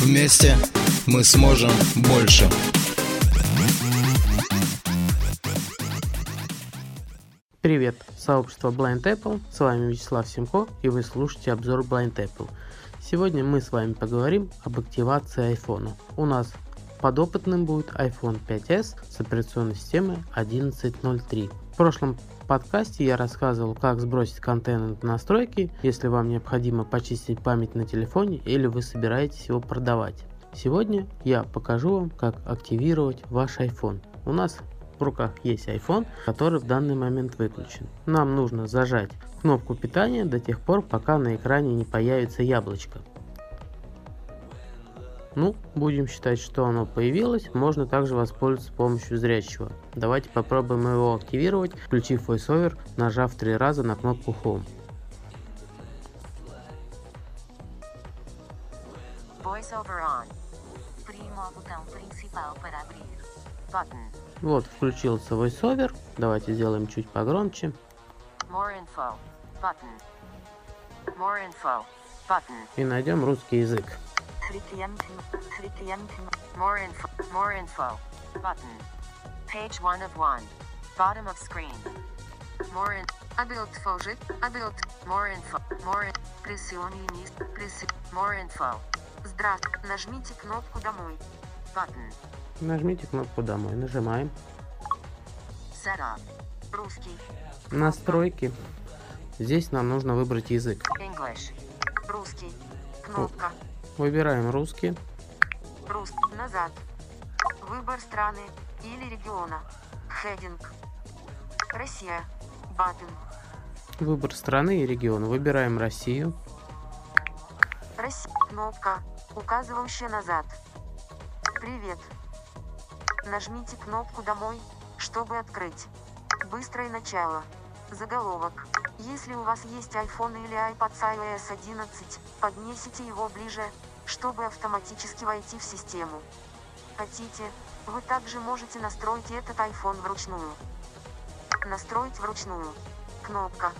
Вместе мы сможем больше. Привет, сообщество Blind Apple, с вами Вячеслав Симко и вы слушаете обзор Blind Apple. Сегодня мы с вами поговорим об активации iPhone. У нас подопытным будет iPhone 5s с операционной системой 11.03. В прошлом подкасте я рассказывал, как сбросить контент настройки, если вам необходимо почистить память на телефоне или вы собираетесь его продавать. Сегодня я покажу вам, как активировать ваш iPhone. У нас в руках есть iPhone, который в данный момент выключен. Нам нужно зажать кнопку питания до тех пор, пока на экране не появится яблочко. Ну, будем считать, что оно появилось. Можно также воспользоваться помощью зрячего. Давайте попробуем его активировать, включив VoiceOver, нажав три раза на кнопку Home. VoiceOver on. Primo botão principal para abrir. Button. Вот, включился VoiceOver. Давайте сделаем чуть погромче. More info. Button. More info. Button. И найдем русский язык. Frequentin. Frequentin. More info. More info. Button. Page 1 of 1. Bottom of screen. More in. Adult Fojit. Adult. More info. More in. Pressione. Пресси. More info. Здравствуйте. Нажмите кнопку «Домой». Button. Нажмите кнопку «Домой». Нажимаем. Setup. Русский. Настройки. Здесь нам нужно выбрать язык. English. Русский. Кнопка. Выбираем русский. Рус. Назад. Выбор страны или региона. Хединг. Россия. Баттон. Выбор страны и региона. Выбираем Россию. Россия. Кнопка, указывающая назад. Привет. Нажмите кнопку «Домой», чтобы открыть. Быстрое начало. Заголовок. Если у вас есть iPhone или iPad с iOS 11, поднесите его ближе, чтобы автоматически войти в систему. Хотите, вы также можете настроить этот iPhone вручную. Настроить вручную. Кнопка.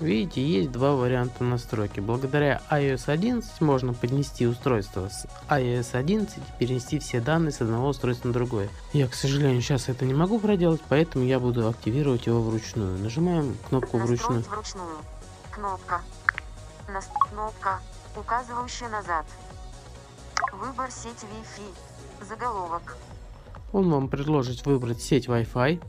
Видите, есть два варианта настройки. Благодаря iOS 11 можно поднести устройство с iOS 11 и перенести все данные с одного устройства на другое. Я, к сожалению, сейчас это не могу проделать, поэтому я буду активировать его вручную. Нажимаем кнопку вручную. Вручную. Кнопка. Нас... Кнопка, указывающая назад. Выбор сети Wi-Fi. Заголовок. Он вам предложит выбрать сеть Wi-Fi.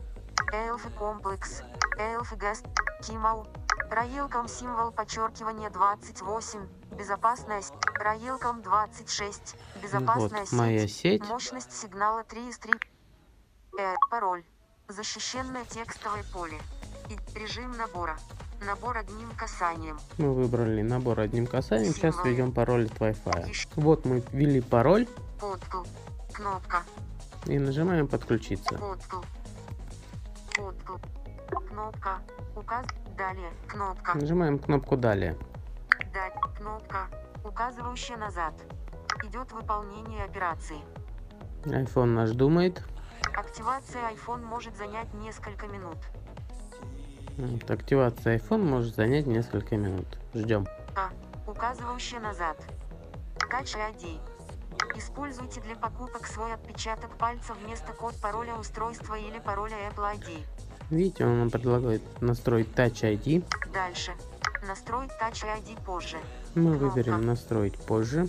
Элфи комплекс. Элфи Гест. Кимал. Раилком символ подчеркивания 28. Безопасная сеть. Раилком 26. Безопасная Вот сеть. моя сеть. Мощность сигнала 3 из 3. Э, пароль. Защищенное текстовое поле. И режим набора. Набор одним касанием. Мы выбрали набор одним касанием. Сейчас введем пароль от Wi-Fi. Вот мы ввели пароль Подкл. Кнопка. и нажимаем подключиться. Подкл. Подкл. Кнопка. Указ. Далее. Кнопка. Нажимаем кнопку далее. Дать. Кнопка. Указывающая назад. Идет выполнение операции. iPhone наш думает. Активация iPhone может занять несколько минут. Вот, активация iPhone может занять несколько минут. Ждем. А. Указывающая назад. Touch ID. Используйте для покупок свой отпечаток пальца вместо код пароля устройства или пароля Apple ID. Видите, он нам предлагает настроить Touch ID. Дальше. Настроить Touch ID позже. Мы Кнопка. выберем настроить позже.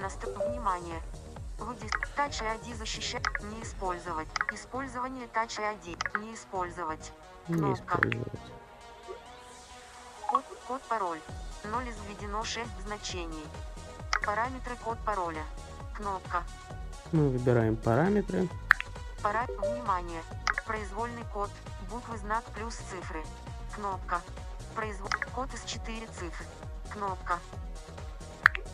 Настро... Внимание! Выйдет Touch ID защищать. Не использовать. Использование Touch ID. Не использовать. Не Кнопка. использовать. Код, код пароль. 0 из введено 6 значений. Параметры код пароля. Кнопка. Мы выбираем параметры. Пора... Внимание! Произвольный код. Буквы знак плюс цифры. Кнопка. Произвол... Код из 4 цифр. Кнопка.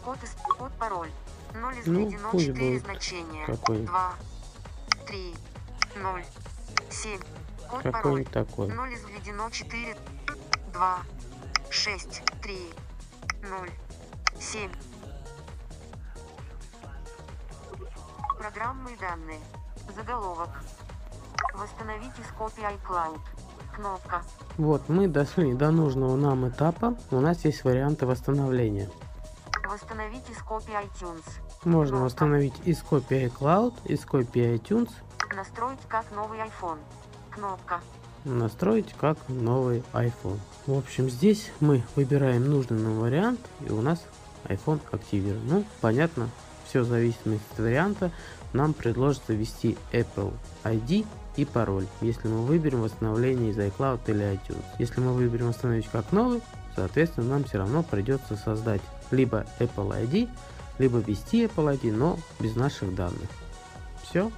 Код из код пароль. 0 из Ну, введено пусть 4 будет значения. какой. 2, 3, 0, 7. Код пароль. Какой-нибудь такой. 0 из введено 4, 2, 6, 3, 0, 7. Программные данные. Заголовок. Восстановить из копии iCloud. Кнопка. Вот, мы дошли до нужного нам этапа. У нас есть варианты восстановления. Восстановить из копии iTunes. Можно Кнопка. восстановить из копии iCloud, из копии iTunes, Настроить как новый iPhone. Кнопка. настроить как новый iPhone. В общем, здесь мы выбираем нужный нам вариант, и у нас iPhone активирован. Ну, понятно, все зависит от варианта. Нам предложится ввести Apple ID и пароль, если мы выберем восстановление из iCloud или iTunes. Если мы выберем восстановить как новый, соответственно, нам все равно придется создать либо Apple ID, либо ввести Apple ID, но без наших данных. Все,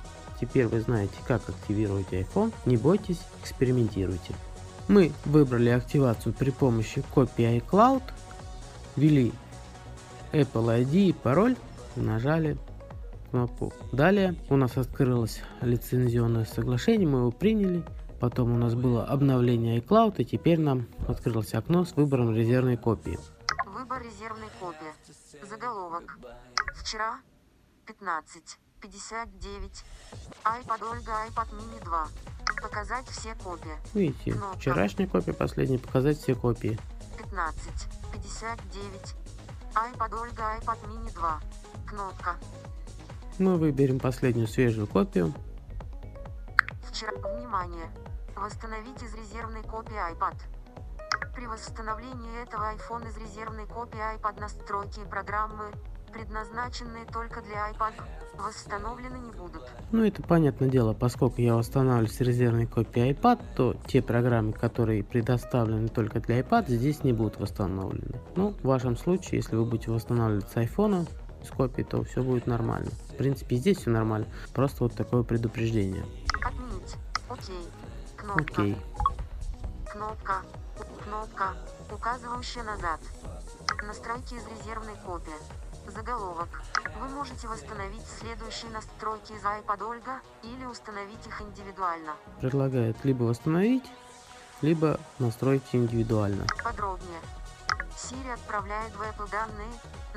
теперь вы знаете, как активировать iPhone. Не бойтесь, экспериментируйте. Мы выбрали активацию при помощи копии iCloud, ввели Apple ID и пароль, нажали кнопку. Далее у нас открылось лицензионное соглашение, мы его приняли. Потом у нас было обновление iCloud, и теперь нам открылось окно с выбором резервной копии. Выбор резервной копии. Заголовок. Вчера. 15. 59. iPad Ольга iPad mini 2. Показать все копии. Видите, Кнопка. вчерашняя копия, последняя, показать все копии. 15. 59. iPad Ольга iPad mini 2. Кнопка. Мы выберем последнюю свежую копию. Вчера. Внимание! Восстановить из резервной копии iPad. При восстановлении этого iPhone из резервной копии iPad настройки программы, предназначенные только для iPad, восстановлены не будут. Ну, это понятное дело, поскольку я восстанавливаю с резервной копии iPad, то те программы, которые предоставлены только для iPad, здесь не будут восстановлены. Ну, в вашем случае, если вы будете восстанавливать с iPhone, с копии, то все будет нормально. В принципе, здесь все нормально. Просто вот такое предупреждение. Отменить. Окей. Кнопка. Окей. Кнопка. Кнопка, указывающая назад. Настройки из резервной копии. Заголовок. Вы можете восстановить следующие настройки из iPad Ольга или установить их индивидуально. Предлагает либо восстановить, либо настроить индивидуально. Подробнее. Siri отправляет в Apple данные,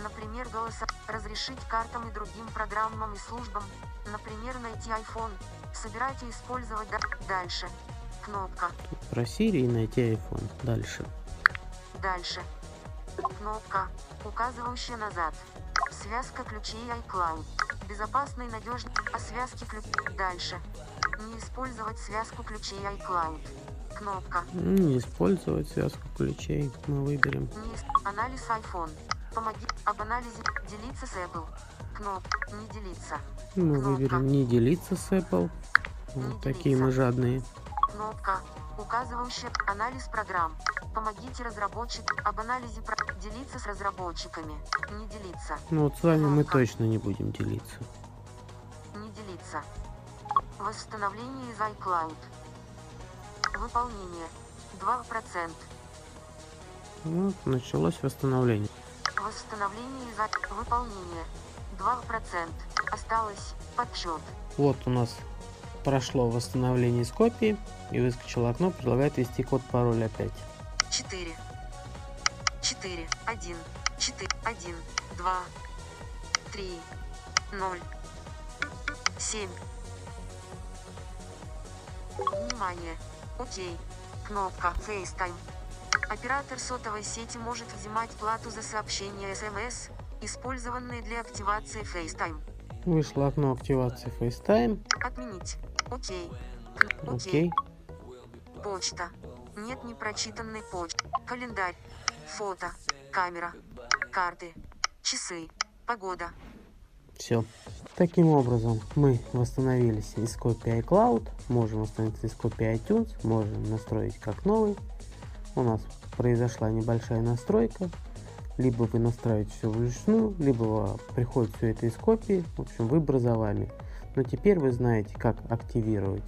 например, голоса, разрешить картам и другим программам и службам, например, найти iPhone, собирать и использовать да- дальше. Кнопка. Тут про Siri и найти iPhone. Дальше. Дальше. Кнопка, указывающая назад. Связка ключей iCloud. Безопасный надежный. О связке ключей. Дальше. Не использовать связку ключей iCloud. Кнопка. Не использовать связку ключей. Мы выберем. Не Анализ iPhone. Помоги. Об анализе. Делиться с Apple. Кнопка. Не делиться. Мы Кнопка. выберем не делиться с Apple. Вот Не такие мы делиться. жадные. Кнопка, указывающая анализ программ. Помогите разработчикам об анализе про... делиться с разработчиками. Не делиться. Ну вот с вами мы Кнопка. точно не будем делиться. Не делиться. Восстановление из iCloud. Выполнение. 2%. Вот, началось восстановление. Восстановление из i- Выполнение. 2%. Осталось. Подсчет. Вот у нас прошло восстановление из копии и выскочило окно, предлагает ввести код пароль опять. 4. 4. 1. 4. 1. 2. 3. 0. 7. Внимание! Окей. Кнопка FaceTime. Оператор сотовой сети может взимать плату за сообщения SMS, использованные для активации FaceTime. Вышло окно активации FaceTime. Отменить. Окей. Окей. Почта. Нет непрочитанной почты. Календарь. Фото. Камера. Карты. Часы. Погода. Все. Таким образом, мы восстановились из копии iCloud, можем восстановиться из копии iTunes, можем настроить как новый. У нас произошла небольшая настройка. Либо вы настраиваете все вручную, либо приходит все это из копии. В общем, выбор за вами. Но теперь вы знаете, как активировать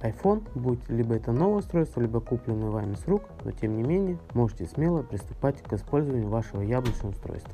iPhone, будь либо это новое устройство, либо купленное вами с рук, но тем не менее можете смело приступать к использованию вашего яблочного устройства.